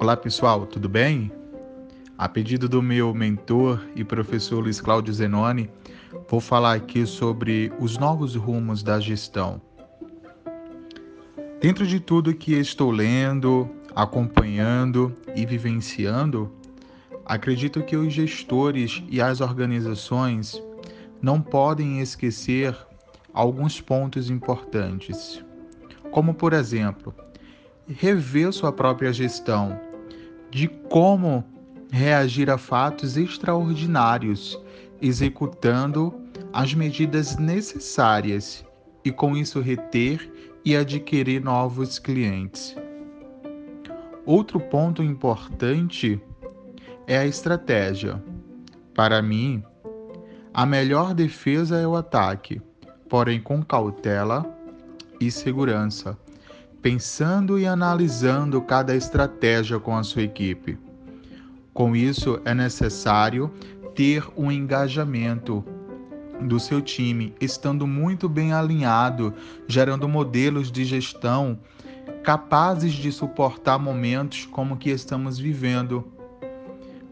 Olá pessoal, tudo bem? A pedido do meu mentor e professor Luiz Cláudio Zenoni, vou falar aqui sobre os novos rumos da gestão. Dentro de tudo que estou lendo, acompanhando e vivenciando, acredito que os gestores e as organizações não podem esquecer alguns pontos importantes, como por exemplo, rever sua própria gestão de como reagir a fatos extraordinários, executando as medidas necessárias e com isso reter e adquirir novos clientes. Outro ponto importante é a estratégia. Para mim, a melhor defesa é o ataque, porém com cautela e segurança pensando e analisando cada estratégia com a sua equipe. Com isso, é necessário ter um engajamento do seu time, estando muito bem alinhado, gerando modelos de gestão capazes de suportar momentos como que estamos vivendo,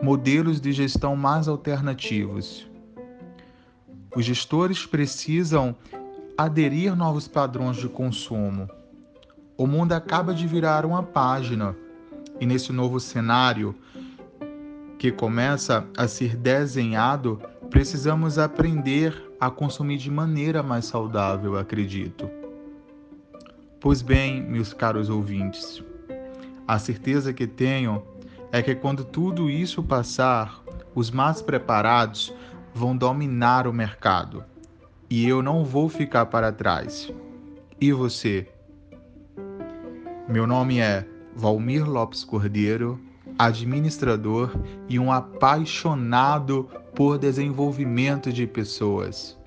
modelos de gestão mais alternativos. Os gestores precisam aderir novos padrões de consumo o mundo acaba de virar uma página e nesse novo cenário que começa a ser desenhado, precisamos aprender a consumir de maneira mais saudável, acredito. Pois bem, meus caros ouvintes, a certeza que tenho é que quando tudo isso passar, os mais preparados vão dominar o mercado e eu não vou ficar para trás. E você? Meu nome é Valmir Lopes Cordeiro, administrador e um apaixonado por desenvolvimento de pessoas.